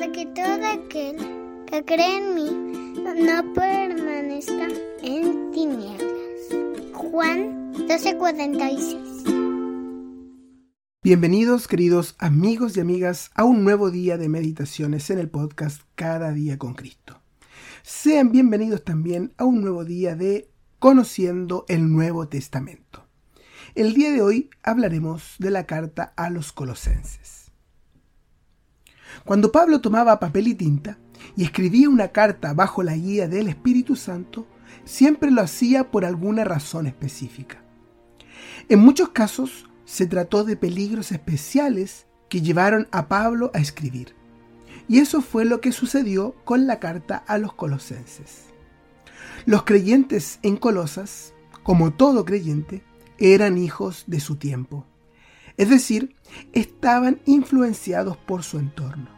para que todo aquel que cree en mí no permanezca en tinieblas. Juan 12:46 Bienvenidos queridos amigos y amigas a un nuevo día de meditaciones en el podcast Cada día con Cristo. Sean bienvenidos también a un nuevo día de Conociendo el Nuevo Testamento. El día de hoy hablaremos de la carta a los colosenses. Cuando Pablo tomaba papel y tinta y escribía una carta bajo la guía del Espíritu Santo, siempre lo hacía por alguna razón específica. En muchos casos se trató de peligros especiales que llevaron a Pablo a escribir. Y eso fue lo que sucedió con la carta a los colosenses. Los creyentes en Colosas, como todo creyente, eran hijos de su tiempo. Es decir, estaban influenciados por su entorno.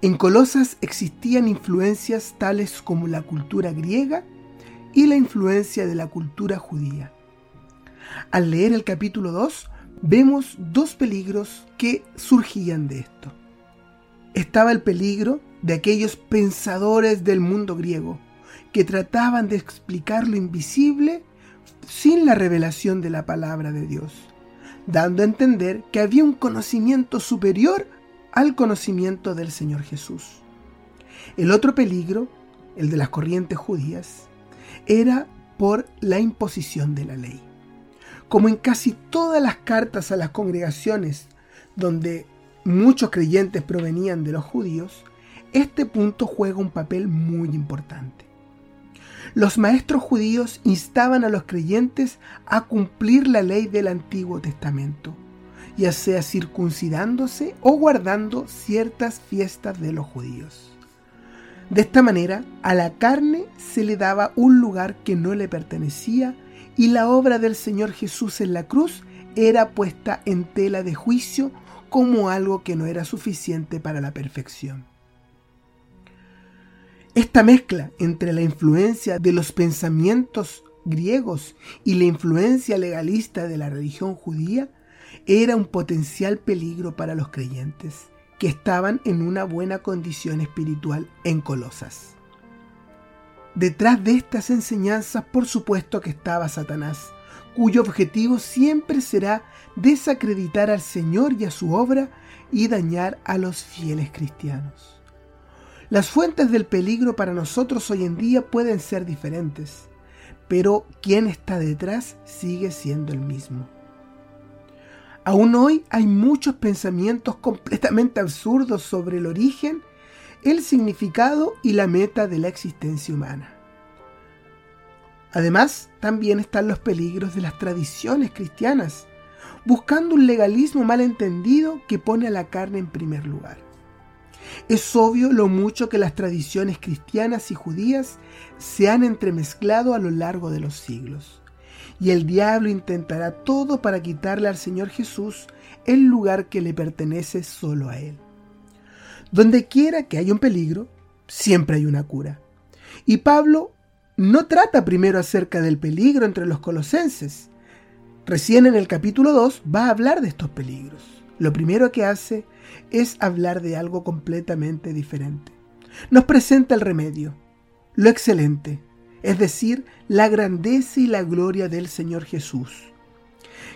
En Colosas existían influencias tales como la cultura griega y la influencia de la cultura judía. Al leer el capítulo 2, vemos dos peligros que surgían de esto. Estaba el peligro de aquellos pensadores del mundo griego que trataban de explicar lo invisible sin la revelación de la palabra de Dios, dando a entender que había un conocimiento superior al conocimiento del Señor Jesús. El otro peligro, el de las corrientes judías, era por la imposición de la ley. Como en casi todas las cartas a las congregaciones donde muchos creyentes provenían de los judíos, este punto juega un papel muy importante. Los maestros judíos instaban a los creyentes a cumplir la ley del Antiguo Testamento, ya sea circuncidándose o guardando ciertas fiestas de los judíos. De esta manera, a la carne se le daba un lugar que no le pertenecía y la obra del Señor Jesús en la cruz era puesta en tela de juicio como algo que no era suficiente para la perfección. Esta mezcla entre la influencia de los pensamientos griegos y la influencia legalista de la religión judía era un potencial peligro para los creyentes que estaban en una buena condición espiritual en Colosas. Detrás de estas enseñanzas, por supuesto que estaba Satanás, cuyo objetivo siempre será desacreditar al Señor y a su obra y dañar a los fieles cristianos. Las fuentes del peligro para nosotros hoy en día pueden ser diferentes, pero quien está detrás sigue siendo el mismo. Aún hoy hay muchos pensamientos completamente absurdos sobre el origen el significado y la meta de la existencia humana. Además, también están los peligros de las tradiciones cristianas, buscando un legalismo malentendido que pone a la carne en primer lugar. Es obvio lo mucho que las tradiciones cristianas y judías se han entremezclado a lo largo de los siglos, y el diablo intentará todo para quitarle al Señor Jesús el lugar que le pertenece solo a Él. Donde quiera que haya un peligro, siempre hay una cura. Y Pablo no trata primero acerca del peligro entre los colosenses. Recién en el capítulo 2 va a hablar de estos peligros. Lo primero que hace es hablar de algo completamente diferente. Nos presenta el remedio, lo excelente, es decir, la grandeza y la gloria del Señor Jesús.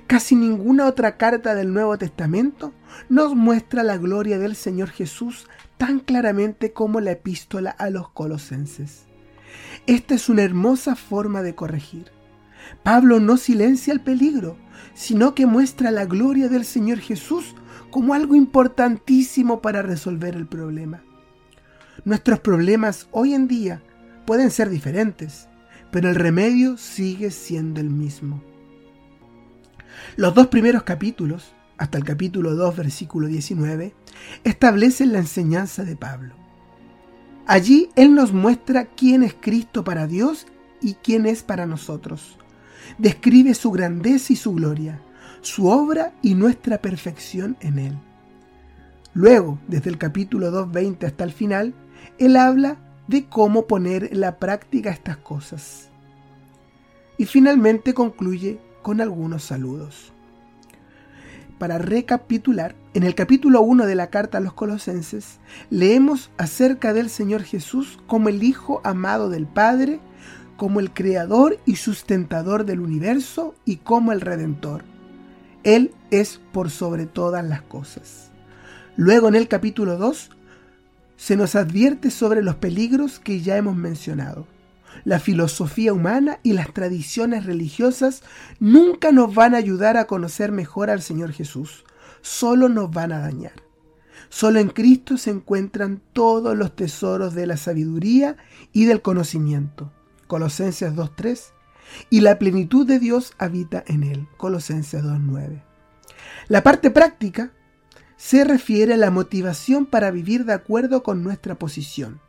Casi ninguna otra carta del Nuevo Testamento nos muestra la gloria del Señor Jesús tan claramente como la epístola a los colosenses. Esta es una hermosa forma de corregir. Pablo no silencia el peligro, sino que muestra la gloria del Señor Jesús como algo importantísimo para resolver el problema. Nuestros problemas hoy en día pueden ser diferentes, pero el remedio sigue siendo el mismo. Los dos primeros capítulos, hasta el capítulo 2, versículo 19, establecen la enseñanza de Pablo. Allí Él nos muestra quién es Cristo para Dios y quién es para nosotros. Describe su grandeza y su gloria, su obra y nuestra perfección en Él. Luego, desde el capítulo 2.20 hasta el final, Él habla de cómo poner en la práctica estas cosas. Y finalmente concluye con algunos saludos. Para recapitular, en el capítulo 1 de la carta a los colosenses, leemos acerca del Señor Jesús como el Hijo amado del Padre, como el Creador y sustentador del universo y como el Redentor. Él es por sobre todas las cosas. Luego en el capítulo 2 se nos advierte sobre los peligros que ya hemos mencionado. La filosofía humana y las tradiciones religiosas nunca nos van a ayudar a conocer mejor al Señor Jesús, solo nos van a dañar. Solo en Cristo se encuentran todos los tesoros de la sabiduría y del conocimiento. Colosenses 2.3. Y la plenitud de Dios habita en él. Colosenses 2.9. La parte práctica se refiere a la motivación para vivir de acuerdo con nuestra posición.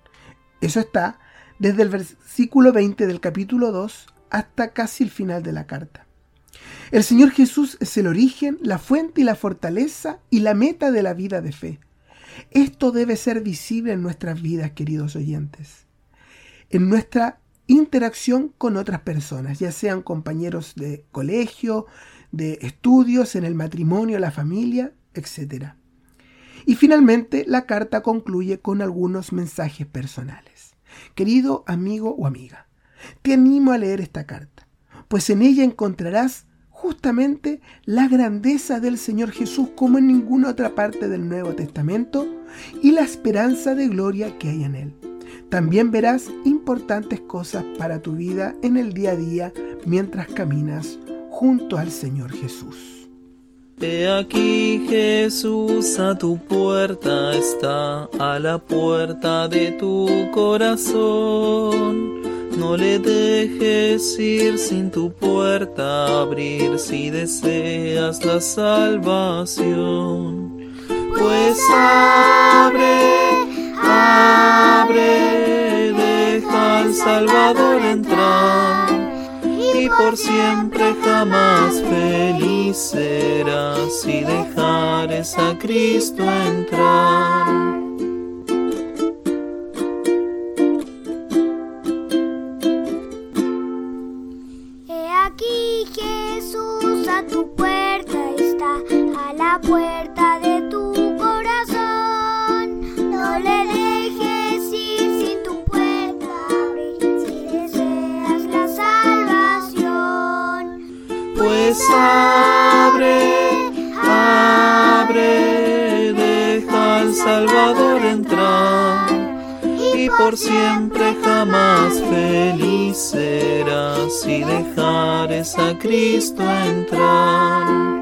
Eso está desde el versículo 20 del capítulo 2 hasta casi el final de la carta. El Señor Jesús es el origen, la fuente y la fortaleza y la meta de la vida de fe. Esto debe ser visible en nuestras vidas, queridos oyentes, en nuestra interacción con otras personas, ya sean compañeros de colegio, de estudios, en el matrimonio, la familia, etc. Y finalmente la carta concluye con algunos mensajes personales. Querido amigo o amiga, te animo a leer esta carta, pues en ella encontrarás justamente la grandeza del Señor Jesús como en ninguna otra parte del Nuevo Testamento y la esperanza de gloria que hay en él. También verás importantes cosas para tu vida en el día a día mientras caminas junto al Señor Jesús. He aquí Jesús a tu puerta está, a la puerta de tu corazón. No le dejes ir sin tu puerta abrir si deseas la salvación. Pues abre, abre, deja al Salvador entrar y por siempre jamás feliz serás si dejares a Cristo entrar. He aquí Jesús a tu puerta está, a la puerta Salvador entrar y por siempre jamás feliz serás si dejares a Cristo entrar.